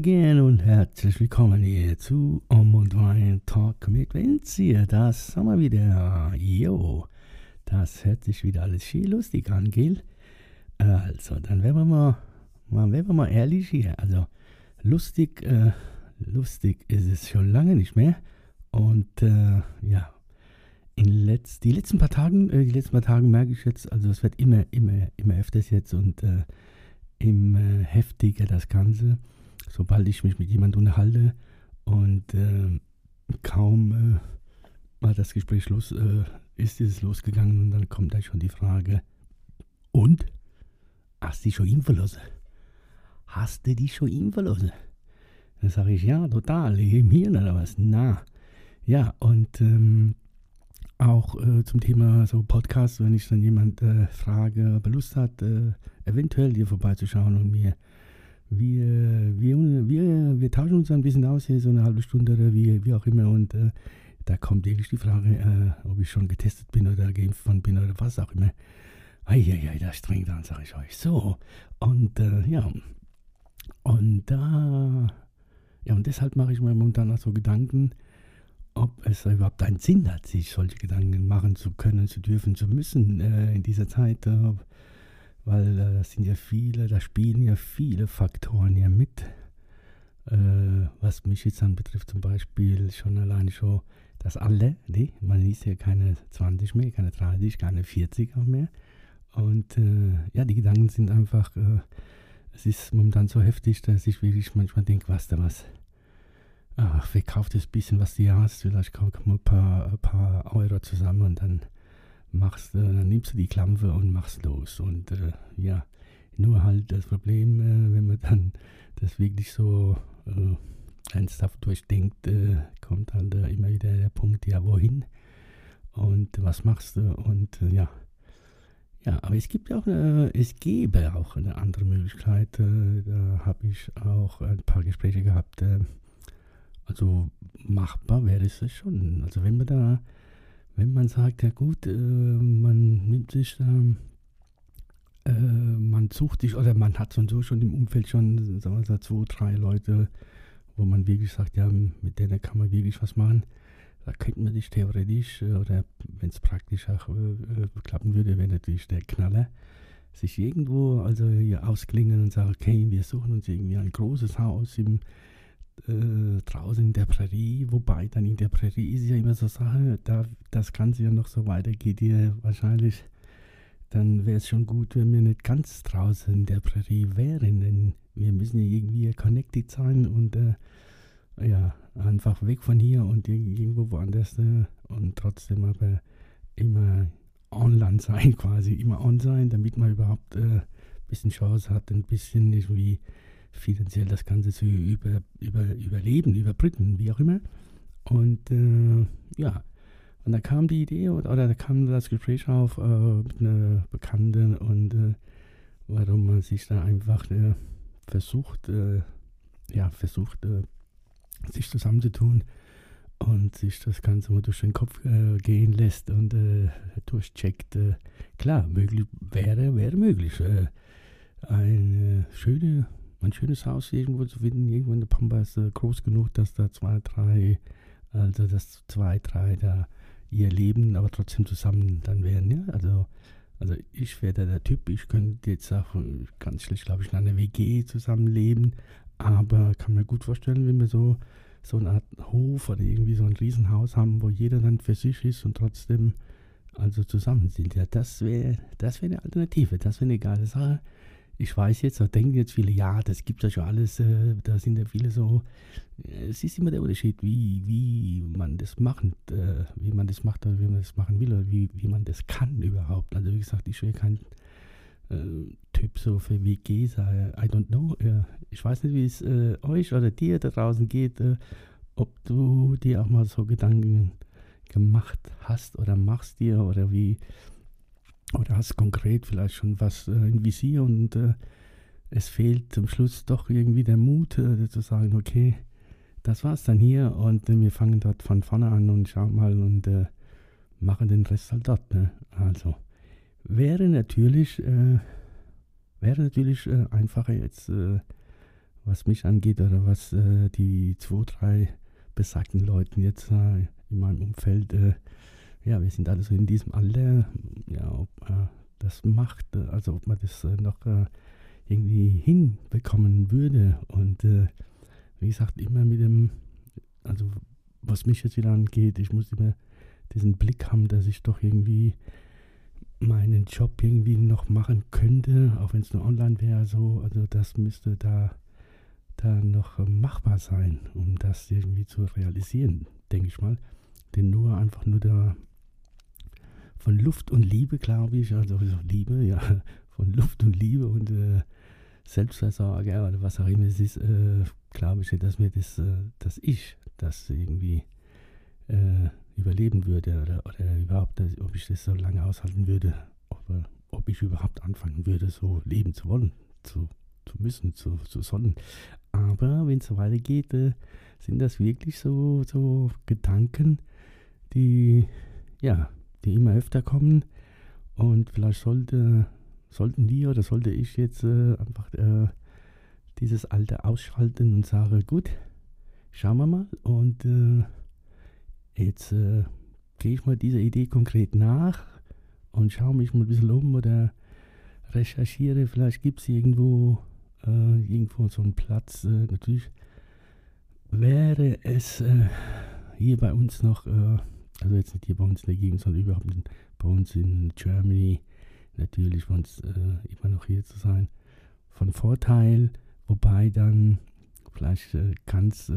Again und herzlich willkommen hier zu Um und Wein Talk mit Vinci. Das haben wir wieder. Jo, das hört sich wieder alles viel lustig an, gell? Also, dann werden wir mal, werden wir mal ehrlich hier. Also, lustig, äh, lustig ist es schon lange nicht mehr. Und äh, ja, in letz, die letzten paar Tagen, äh, die letzten paar Tagen merke ich jetzt, also es wird immer, immer, immer öfters jetzt und äh, immer heftiger das Ganze, sobald ich mich mit jemandem unterhalte und äh, kaum war das Gespräch los, äh, ist es losgegangen und dann kommt da schon die Frage, und? Hast du die schon impfen lassen? Hast du die schon impfen lassen? Dann sage ich, ja, total, im Hirn oder was? Na, ja, und ähm, auch äh, zum Thema so Podcast, wenn ich dann jemand äh, frage, ob er Lust hat, äh, eventuell hier vorbeizuschauen und mir, wir, wir, wir, wir tauschen uns ein bisschen aus hier, so eine halbe Stunde oder wie, wie auch immer und äh, da kommt wirklich die Frage, äh, ob ich schon getestet bin oder geimpft bin oder was auch immer. Eieiei, das strengt an, sage ich euch. So, und äh, ja, und da, ja, und deshalb mache ich mir momentan auch so Gedanken, ob es überhaupt einen Sinn hat, sich solche Gedanken machen zu können, zu dürfen, zu müssen äh, in dieser Zeit, äh, weil äh, das sind ja viele, da spielen ja viele Faktoren ja mit. Äh, was mich jetzt dann betrifft, zum Beispiel schon alleine schon, dass alle, nee, man ist ja keine 20 mehr, keine 30, keine 40 auch mehr. Und äh, ja, die Gedanken sind einfach, äh, es ist momentan so heftig, dass ich wirklich manchmal denke, was da was ach, wer kauft das bisschen, was du hast? Vielleicht kommt mal ein paar, ein paar Euro zusammen und dann machst dann nimmst du die Klampe und machst los. Und äh, ja, nur halt das Problem, äh, wenn man dann das wirklich so äh, ernsthaft durchdenkt, äh, kommt halt äh, immer wieder der Punkt, ja, wohin? Und was machst du? Und äh, ja. Ja, aber es gibt auch, eine, es gäbe auch eine andere Möglichkeit. da habe ich auch ein paar Gespräche gehabt also machbar wäre es schon. Also wenn man da, wenn man sagt, ja gut, äh, man nimmt sich da, äh, man sucht sich, oder man hat so schon im Umfeld schon, sagen wir so, zwei, drei Leute, wo man wirklich sagt, ja, mit denen kann man wirklich was machen. Da könnte man sich theoretisch, äh, oder wenn es praktisch auch äh, äh, klappen würde, wäre natürlich der Knaller, sich irgendwo also hier ausklingen und sagen, okay, wir suchen uns irgendwie ein großes Haus im äh, draußen in der Prärie, wobei dann in der Prärie ist ja immer so Sache, da das Ganze ja noch so weitergeht, hier wahrscheinlich, dann wäre es schon gut, wenn wir nicht ganz draußen in der Prärie wären, denn wir müssen ja irgendwie connected sein und äh, ja, einfach weg von hier und irgendwo woanders äh, und trotzdem aber immer online sein, quasi immer on sein, damit man überhaupt ein äh, bisschen Chance hat, ein bisschen irgendwie finanziell das Ganze zu über, über, überleben, überbrücken, wie auch immer. Und äh, ja, und da kam die Idee oder, oder da kam das Gespräch auf äh, mit einer Bekannten und äh, warum man sich da einfach äh, versucht, äh, ja, versucht, äh, sich zusammenzutun und sich das Ganze mal durch den Kopf gehen lässt und durchcheckt. klar, möglich wäre, wäre möglich. eine schöne ein schönes Haus irgendwo zu finden. Irgendwo in der Pampa ist äh, groß genug, dass da zwei, drei, also dass zwei, drei da ihr Leben, aber trotzdem zusammen dann wären. Ja? Also, also ich wäre der Typ, ich könnte jetzt auch ganz schlecht, glaube ich, in einer WG zusammenleben, aber kann mir gut vorstellen, wenn wir so, so eine Art Hof oder irgendwie so ein Riesenhaus haben, wo jeder dann für sich ist und trotzdem also zusammen sind. Ja, das wäre das wär eine Alternative, das wäre eine geile Sache ich weiß jetzt, da denken jetzt viele, ja, das gibt ja schon alles, äh, da sind ja viele so. Es ist immer der Unterschied, wie, wie man das macht, äh, wie man das macht oder wie man das machen will oder wie, wie man das kann überhaupt. Also wie gesagt, ich will kein äh, Typ so für WGs, I don't know. ich weiß nicht, wie es äh, euch oder dir da draußen geht. Äh, ob du dir auch mal so Gedanken gemacht hast oder machst dir oder wie, oder hast konkret vielleicht schon was äh, in Visier und äh, es fehlt zum Schluss doch irgendwie der Mut äh, zu sagen, okay, das war's dann hier und äh, wir fangen dort von vorne an und schauen mal und äh, machen den Rest halt dort. Ne? Also wäre natürlich, äh, wäre natürlich einfacher jetzt, was mich angeht oder was die zwei, drei besagten Leuten jetzt in meinem Umfeld, ja, wir sind alle so in diesem Alter, ja, ob das macht, also ob man das noch irgendwie hinbekommen würde und wie gesagt, immer mit dem, also was mich jetzt wieder angeht, ich muss immer diesen Blick haben, dass ich doch irgendwie meinen Job irgendwie noch machen könnte, auch wenn es nur online wäre, so, also das müsste da, da noch machbar sein, um das irgendwie zu realisieren, denke ich mal. Denn nur einfach nur da von Luft und Liebe, glaube ich, also Liebe, ja, von Luft und Liebe und äh, Selbstversorger oder was auch immer es ist, äh, glaube ich dass mir das, äh, dass ich das irgendwie äh, überleben würde oder, oder überhaupt, dass, ob ich das so lange aushalten würde, ob, ob ich überhaupt anfangen würde, so leben zu wollen, zu, zu müssen, zu, zu sollen. Aber wenn es so weitergeht, äh, sind das wirklich so, so Gedanken, die, ja, die immer öfter kommen und vielleicht sollte, sollten wir oder sollte ich jetzt äh, einfach äh, dieses Alte ausschalten und sage, gut, schauen wir mal und äh, jetzt äh, gehe ich mal dieser Idee konkret nach und schaue mich mal ein bisschen um oder recherchiere, vielleicht gibt es irgendwo, äh, irgendwo so einen Platz. Äh, natürlich wäre es hier bei uns noch, also jetzt nicht hier bei uns in der Gegend, sondern überhaupt bei uns in Germany, natürlich für uns immer noch hier zu sein, von Vorteil, wobei dann vielleicht kann es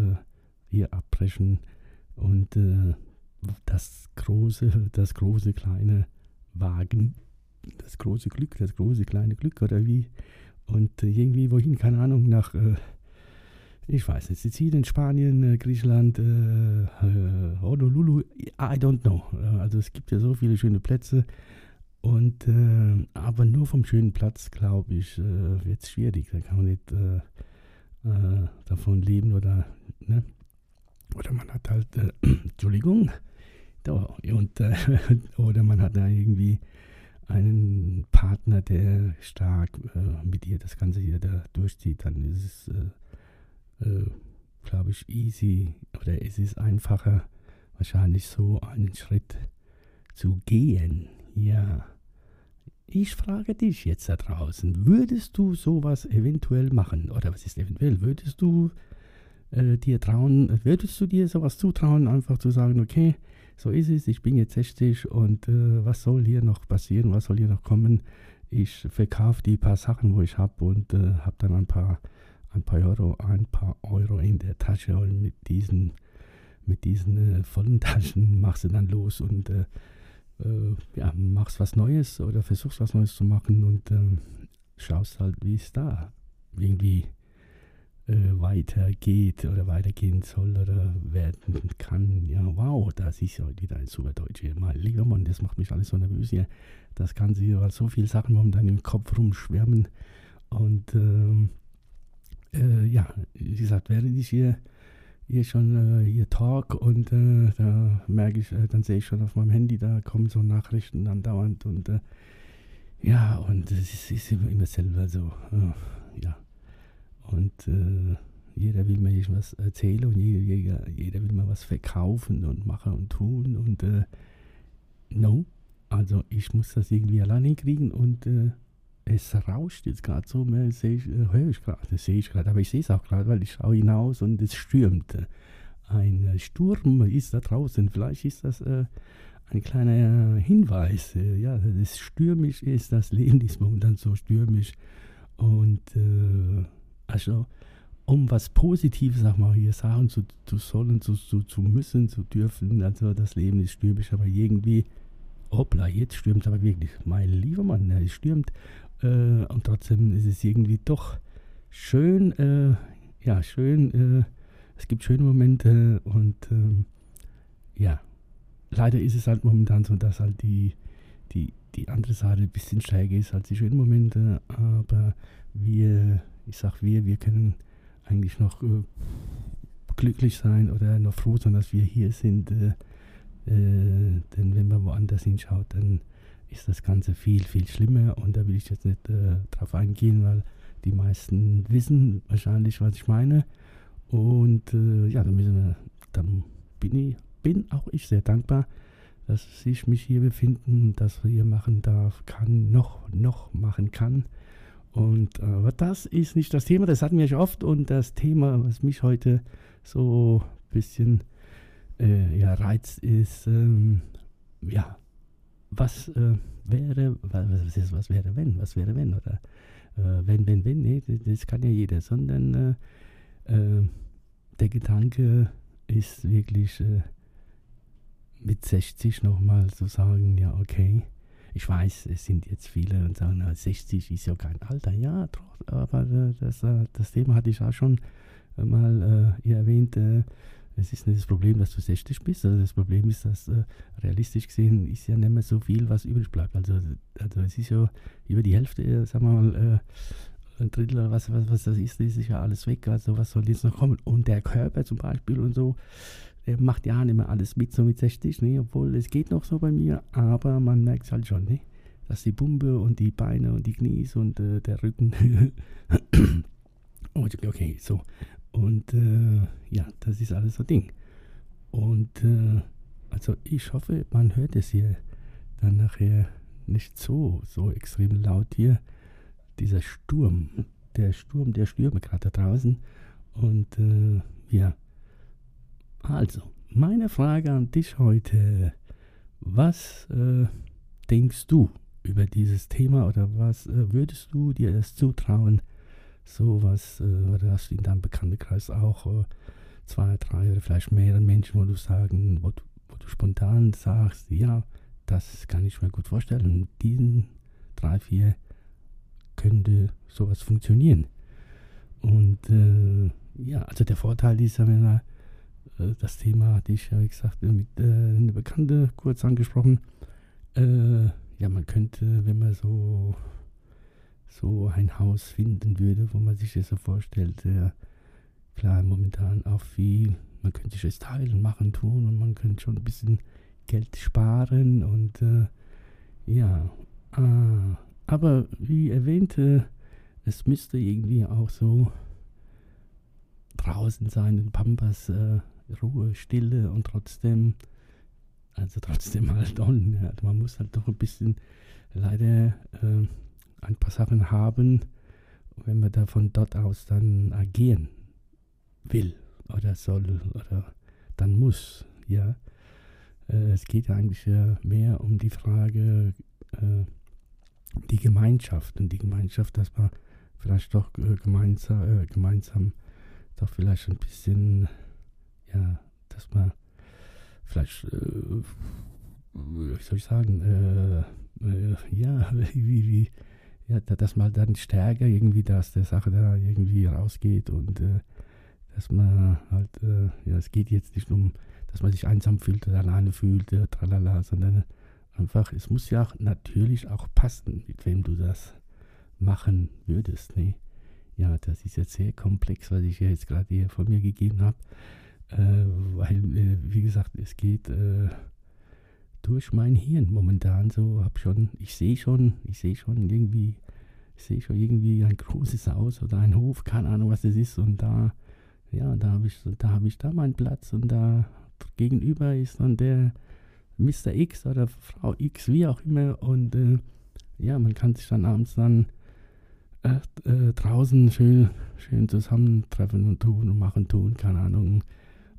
hier abbrechen und äh, das große, das große kleine Wagen, das große Glück, das große kleine Glück oder wie. Und äh, irgendwie wohin, keine Ahnung, nach, äh, ich weiß nicht, Sizilien, Spanien, äh, Griechenland, äh, äh, Honolulu, I don't know. Also es gibt ja so viele schöne Plätze. Und aber nur vom schönen Platz, glaube ich, wird es schwierig. Da kann man nicht davon leben oder ne? Oder man hat halt, äh, Entschuldigung, da, und, äh, oder man hat da irgendwie einen Partner, der stark äh, mit ihr das Ganze hier da durchzieht, dann ist es, äh, glaube ich, easy oder es ist einfacher, wahrscheinlich so einen Schritt zu gehen. Ja. Ich frage dich jetzt da draußen, würdest du sowas eventuell machen? Oder was ist eventuell? Würdest du äh, dir trauen, würdest du dir sowas zutrauen, einfach zu sagen, okay, so ist es, ich bin jetzt 60 und äh, was soll hier noch passieren, was soll hier noch kommen? Ich verkaufe die paar Sachen, wo ich habe und äh, habe dann ein paar, ein paar Euro, ein paar Euro in der Tasche und mit diesen, mit diesen äh, vollen Taschen machst du dann los und äh, äh, ja, machst was Neues oder versuchst was Neues zu machen und ähm, schaust halt, wie es da irgendwie äh, weitergeht oder weitergehen soll oder werden kann. Ja, wow, das ist ja wieder ein super Deutsch hier. Mein lieber Mann, das macht mich alles so nervös hier. Das kann sie ja so viele Sachen momentan im Kopf rumschwärmen. Und ähm, äh, ja, wie gesagt, während ich hier, hier schon äh, hier talk und äh, da merke ich, äh, dann sehe ich schon auf meinem Handy, da kommen so Nachrichten andauernd und äh, ja, und es ist, ist, immer, immer selber so, ja. Und äh, jeder will mir was erzählen und jeder, jeder, will mir was verkaufen und machen und tun. Und äh, no, also ich muss das irgendwie alleine kriegen und äh, es rauscht jetzt gerade so, mehr ich, äh, höre ich gerade, sehe ich gerade, aber ich sehe es auch gerade, weil ich schaue hinaus und es stürmt. Ein Sturm ist da draußen. Vielleicht ist das äh, ein kleiner Hinweis. Äh, ja, dass es stürmisch ist, das Leben ist momentan so stürmisch. Und äh, also, um was Positives, sag mal, hier sagen zu, zu sollen, zu, zu, zu müssen, zu dürfen. Also, das Leben ist stürmisch, aber irgendwie, hoppla, jetzt stürmt es aber wirklich. Mein lieber Mann, ja, es stürmt. Äh, und trotzdem ist es irgendwie doch schön, äh, ja, schön, äh, es gibt schöne Momente und ähm, ja, leider ist es halt momentan so, dass halt die, die, die andere Seite ein bisschen stärker ist als die schönen Momente, aber wir, ich sag wir, wir können eigentlich noch äh, glücklich sein oder noch froh sein, dass wir hier sind. Äh, äh, denn wenn man woanders hinschaut, dann ist das Ganze viel, viel schlimmer und da will ich jetzt nicht äh, drauf eingehen, weil die meisten wissen wahrscheinlich, was ich meine. Und äh, ja, dann, wir, dann bin, ich, bin auch ich sehr dankbar, dass ich mich hier befinden, dass hier machen darf, kann, noch, noch machen kann. Und äh, aber das ist nicht das Thema, das hatten wir schon oft. Und das Thema, was mich heute so ein bisschen äh, ja, reizt, ist, ähm, ja, was äh, wäre, was, ist, was wäre wenn, was wäre wenn, oder äh, wenn, wenn, wenn, nee, das kann ja jeder, sondern äh, äh, der Gedanke ist wirklich äh, mit 60 nochmal zu sagen, ja, okay, ich weiß, es sind jetzt viele und sagen, 60 ist ja kein Alter. Ja, aber das, das Thema hatte ich auch schon mal äh, erwähnt. Es ist nicht das Problem, dass du 60 bist. Also das Problem ist, dass äh, realistisch gesehen ist ja nicht mehr so viel, was übrig bleibt. Also, also es ist ja über die Hälfte, äh, sagen wir mal, äh, ein Drittel, was, was, was das ist, ist ja alles weg. Also was soll jetzt noch kommen? Und der Körper zum Beispiel und so, der macht ja nicht mehr alles mit, so mit 60, ne? obwohl es geht noch so bei mir, aber man merkt es halt schon, ne? dass die Pumpe und die Beine und die Knies und äh, der Rücken. okay, so. Und äh, ja, das ist alles so Ding. Und äh, also ich hoffe, man hört es hier dann nachher nicht so, so extrem laut hier. Dieser Sturm, der Sturm der Stürme gerade da draußen. Und äh, ja, also, meine Frage an dich heute. Was äh, denkst du über dieses Thema oder was äh, würdest du dir das zutrauen? Sowas, äh, oder hast du in deinem Bekanntenkreis auch äh, zwei, drei oder vielleicht mehrere Menschen, wo du sagen, wo du, wo du spontan sagst, ja, das kann ich mir gut vorstellen. Und diesen drei, vier könnte sowas funktionieren. Und äh, ja, also der Vorteil ist, wenn man äh, das Thema hatte ich ja, wie gesagt, mit äh, einer Bekannte kurz angesprochen. Ja, man könnte, wenn man so so ein Haus finden würde, wo man sich das so vorstellt. Ja, klar, momentan auch viel. Man könnte sich das teilen, machen, tun und man könnte schon ein bisschen Geld sparen und äh, ja. Äh, aber wie erwähnt, äh, es müsste irgendwie auch so draußen sein, in Pampas, äh, Ruhe, Stille und trotzdem, also trotzdem halt on. Ja, man muss halt doch ein bisschen leider äh, ein paar Sachen haben, wenn man da von dort aus dann agieren will oder soll oder dann muss, ja. Äh, es geht eigentlich mehr um die Frage, äh, die Gemeinschaft und die Gemeinschaft, dass man vielleicht doch äh, gemeinsam, gemeinsam doch vielleicht ein bisschen, ja, dass man vielleicht, wie soll ich sagen, ja, wie, wie, ja, dass man dann stärker irgendwie dass der Sache da irgendwie rausgeht und äh, dass man halt, äh, ja, es geht jetzt nicht um, dass man sich einsam fühlt oder alleine fühlt, äh, tralala, sondern einfach, es muss ja auch natürlich auch passen, mit wem du das machen würdest. Ne? Ja, das ist jetzt sehr komplex, was ich jetzt gerade hier von mir gegeben habe, äh, weil, äh, wie gesagt, es geht äh, durch mein Hirn momentan so, hab schon, ich sehe schon, ich sehe schon irgendwie, ich sehe schon irgendwie ein großes Haus oder ein Hof, keine Ahnung, was das ist und da, ja, da habe ich, da habe ich da meinen Platz und da gegenüber ist dann der Mr. X oder Frau X, wie auch immer und äh, ja, man kann sich dann abends dann äh, äh, draußen schön, schön zusammentreffen und tun und machen, tun, keine Ahnung.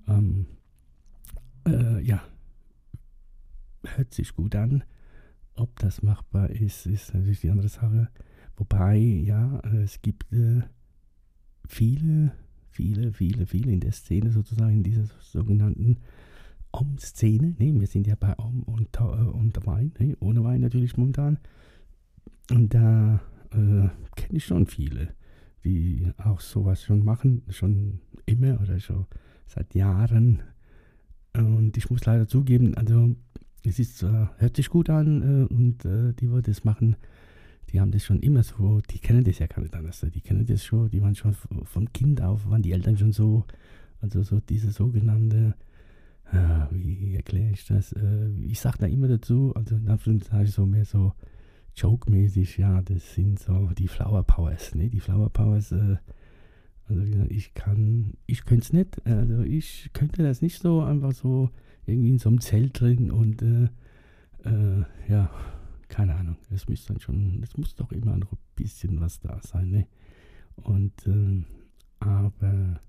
Ähm, äh, ja, hört sich gut an. Ob das machbar ist, ist natürlich die andere Sache. Wobei, ja, es gibt äh, viele, viele, viele, viele in der Szene sozusagen, in dieser sogenannten Om-Szene. Ne, wir sind ja bei Om und, äh, und Wein, ne, ohne Wein natürlich momentan. Und da äh, kenne ich schon viele, die auch sowas schon machen, schon immer oder schon seit Jahren. Und ich muss leider zugeben, also es ist, äh, hört sich gut an äh, und äh, die, die das machen, die haben das schon immer so, die kennen das ja gar nicht anders. Die kennen das schon, die waren schon vom Kind auf, waren die Eltern schon so, also so diese sogenannte, äh, wie erkläre ich das? Äh, ich sage da immer dazu, also in Anführungszeichen so mehr so joke-mäßig, ja, das sind so die Flower Powers, ne? Die Flower Powers, äh, also ich kann, ich könnte es nicht, also ich könnte das nicht so einfach so irgendwie in so einem Zelt drin und äh, äh, ja, keine Ahnung, es muss dann schon, es muss doch immer noch ein bisschen was da sein, ne? Und äh, aber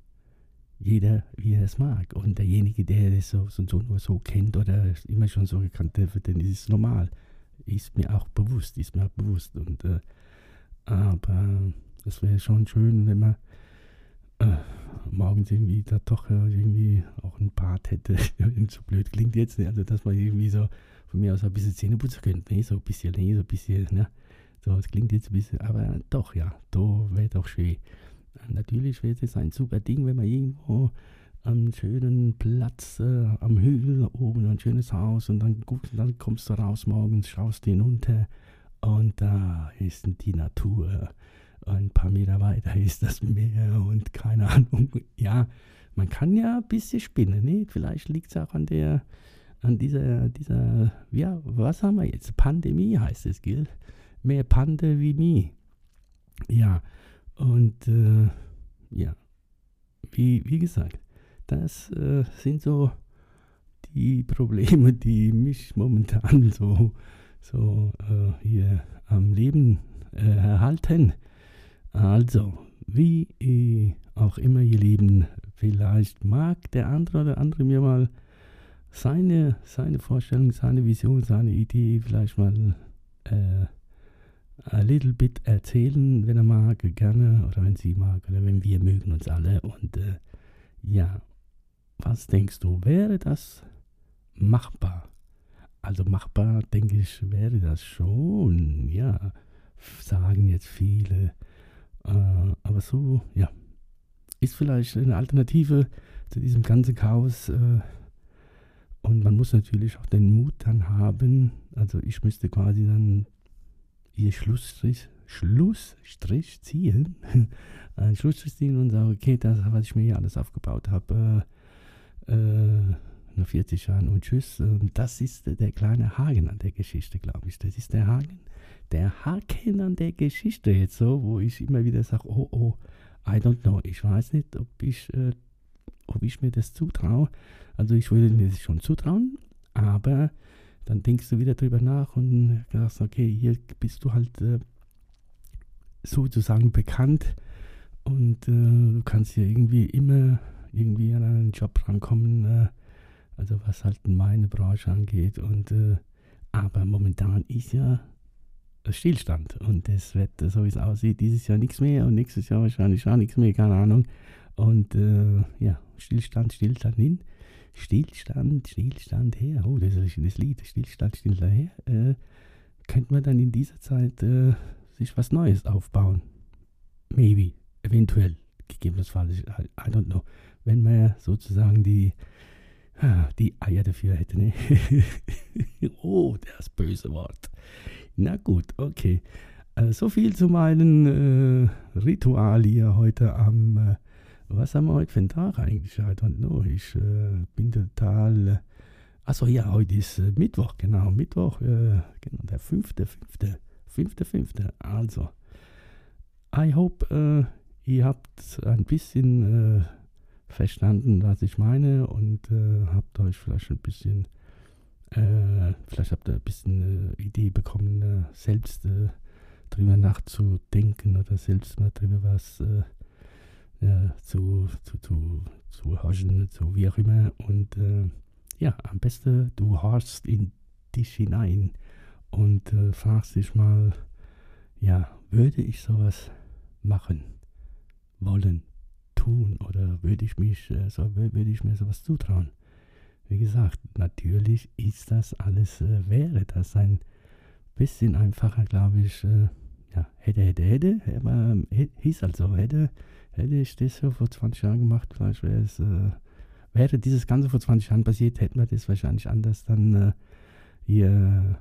jeder, wie er es mag. Und derjenige, der das so, so, so nur so kennt oder immer schon so gekannt hat, für den ist es normal. Ist mir auch bewusst, ist mir auch bewusst. Und, äh, aber es wäre schon schön, wenn man äh, morgens irgendwie da doch irgendwie auch ein Bad hätte. so blöd klingt jetzt, ne? also dass man irgendwie so von mir aus ein bisschen Zähne putzen könnte, ne? so ein bisschen, ne? so ein bisschen, ne? so, es klingt jetzt ein bisschen, aber doch, ja, da wäre doch schön. Natürlich wäre es ein super Ding, wenn man irgendwo am schönen Platz äh, am Hügel oben ein schönes Haus und dann, guckst, dann kommst du raus morgens, schaust hinunter und da ist die Natur. Ein paar Meter weiter ist das Meer und keine Ahnung. Ja, man kann ja ein bisschen spinnen. Ne? Vielleicht liegt es auch an der, an dieser, dieser, ja, was haben wir jetzt? Pandemie heißt es, gilt. Mehr Pande wie mi. Ja, und äh, ja, wie, wie gesagt, das äh, sind so die Probleme, die mich momentan so, so äh, hier am Leben äh, erhalten. Also, wie auch immer, ihr Lieben, vielleicht mag der andere oder andere mir mal seine, seine Vorstellung, seine Vision, seine Idee vielleicht mal äh, a little bit erzählen, wenn er mag, gerne, oder wenn sie mag, oder wenn wir mögen uns alle. Und äh, ja, was denkst du, wäre das machbar? Also machbar, denke ich, wäre das schon, ja, sagen jetzt viele. Äh, aber so, ja, ist vielleicht eine Alternative zu diesem ganzen Chaos. Äh, und man muss natürlich auch den Mut dann haben. Also ich müsste quasi dann ihr Schlussstrich, Schlussstrich ziehen, einen Schlussstrich ziehen und sagen, okay, das, was ich mir hier alles aufgebaut habe, äh, äh, nach 40 Jahren und tschüss. Und das ist der kleine Haken an der Geschichte, glaube ich. Das ist der Haken, der Haken an der Geschichte jetzt so, wo ich immer wieder sage, oh, oh, I don't know. Ich weiß nicht, ob ich, äh, ob ich mir das zutraue. Also ich würde mir das schon zutrauen, aber dann denkst du wieder drüber nach und sagst, okay, hier bist du halt äh, sozusagen bekannt und äh, du kannst hier irgendwie immer irgendwie an einen Job rankommen, äh, also was halt meine Branche angeht. Und äh, aber momentan ist ja Stillstand und das wird, so wie es aussieht, dieses Jahr nichts mehr und nächstes Jahr wahrscheinlich auch nichts mehr, keine Ahnung. Und äh, ja, Stillstand, Stillstand hin. Stillstand, Stillstand her. Oh, das ist ein schönes Lied. Stillstand, Stillstand her. Äh, könnte man dann in dieser Zeit äh, sich was Neues aufbauen? Maybe, eventuell, gegebenenfalls, I don't know. Wenn man sozusagen die, die Eier dafür hätte, ne? oh, das böse Wort. Na gut, okay. Äh, so viel zu meinem äh, Ritual hier heute am äh, was haben wir heute für einen Tag eigentlich? I don't know. Ich äh, bin total. Äh, achso, ja, heute ist äh, Mittwoch, genau. Mittwoch, äh, genau, der 5.5. 5.5. Also, I hope, ihr habt ein bisschen verstanden, was ich meine und habt euch vielleicht ein bisschen. Vielleicht habt ihr ein bisschen Idee bekommen, selbst drüber nachzudenken oder selbst mal drüber was ja, zu, zu, zu, zu haschen, zu wie auch immer. Und äh, ja, am besten du horchst in dich hinein und äh, fragst dich mal, ja, würde ich sowas machen, wollen, tun oder würde ich mich, äh, so, würde ich mir sowas zutrauen? Wie gesagt, natürlich ist das alles, äh, wäre das ein bisschen einfacher, glaube ich, äh, ja, hätte, hätte, hätte, aber hieß also, hätte, Hätte ich das so vor 20 Jahren gemacht, vielleicht wäre es, äh, wäre dieses Ganze vor 20 Jahren passiert, hätten wir das wahrscheinlich anders dann äh, hier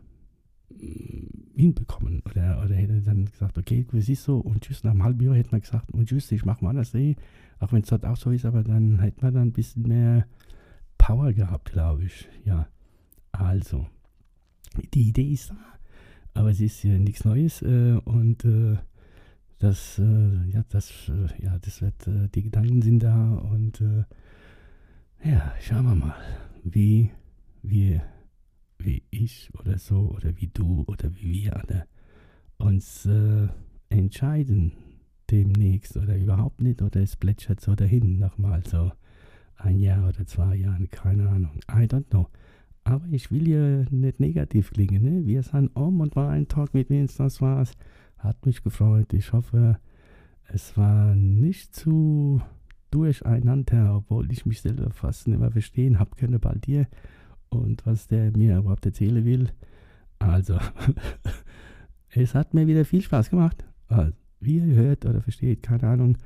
äh, hinbekommen. Oder, oder hätte dann gesagt, okay, wie siehst du, und tschüss, nach einem halben Jahr hätten wir gesagt, und tschüss, ich mache mal anders, eh. auch wenn es dort auch so ist, aber dann hätten wir dann ein bisschen mehr Power gehabt, glaube ich. Ja, also, die Idee ist da, aber es ist ja nichts Neues äh, und äh, das, äh, ja, das, äh, ja, das wird, äh, die Gedanken sind da und äh, ja, schauen wir mal, wie wir, wie ich oder so oder wie du oder wie wir alle uns entscheiden demnächst oder überhaupt nicht oder es plätschert so dahin nochmal so ein Jahr oder zwei Jahre, keine Ahnung, I don't know. Aber ich will ja nicht negativ klingen. Ne? Wir sind um und war ein Talk mit Vince, das war's. Hat mich gefreut. Ich hoffe, es war nicht zu durcheinander, obwohl ich mich selber fast nicht mehr verstehen habe können bei dir und was der mir überhaupt erzählen will. Also, es hat mir wieder viel Spaß gemacht. Also, wie ihr hört oder versteht, keine Ahnung.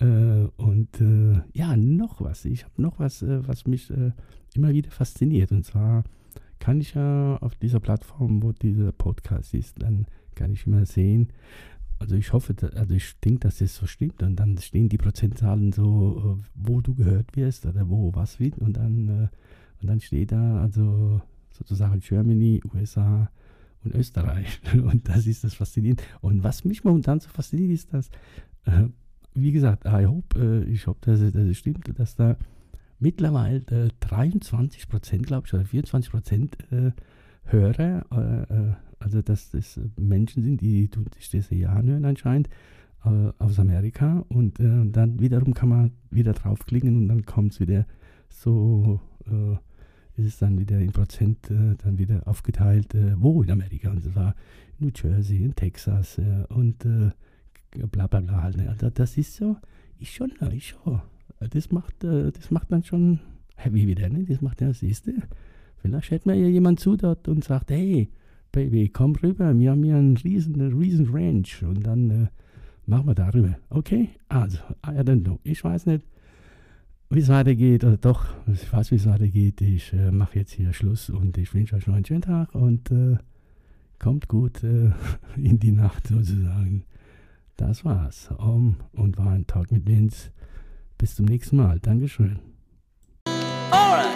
Äh, und äh, ja, noch was. Ich habe noch was, äh, was mich immer wieder fasziniert. Und zwar kann ich ja auf dieser Plattform, wo dieser Podcast ist, dann kann ich immer sehen, also ich hoffe, also ich denke, dass das so stimmt. Und dann stehen die Prozentzahlen so, wo du gehört wirst oder wo was wird. Und dann, und dann steht da also sozusagen Germany, USA und Österreich. Und das ist das Faszinierende. Und was mich momentan so fasziniert, ist, dass wie gesagt, I hope, äh, ich hoffe, dass, dass es stimmt, dass da mittlerweile äh, 23 Prozent, glaube ich, oder 24 Prozent äh, Hörer, äh, äh, also dass das Menschen sind, die, sich das ja anhören anscheinend, äh, aus Amerika. Und dann wiederum kann man wieder draufklicken und dann kommt es wieder so, ist es dann wieder in Prozent dann wieder aufgeteilt, wo in Amerika. Und zwar New Jersey, in Texas und bla bla bla halt. Ne? Also das ist so, ist schon, ist schon. Das macht, äh, das macht dann schon heavy wieder, ne? Das macht ja, siehst du, vielleicht hält mir ja jemand zu dort und sagt, hey, Baby, komm rüber, wir haben hier einen riesen, riesen Ranch und dann äh, machen wir darüber. Okay? Also, I don't know. Ich weiß nicht, wie es weitergeht, oder doch, ich weiß, wie es weitergeht. Ich äh, mache jetzt hier Schluss und ich wünsche euch noch einen schönen Tag und äh, kommt gut äh, in die Nacht sozusagen. Das war's. Um und war ein Talk mit Linz. Bis zum nächsten Mal. Dankeschön. Alright.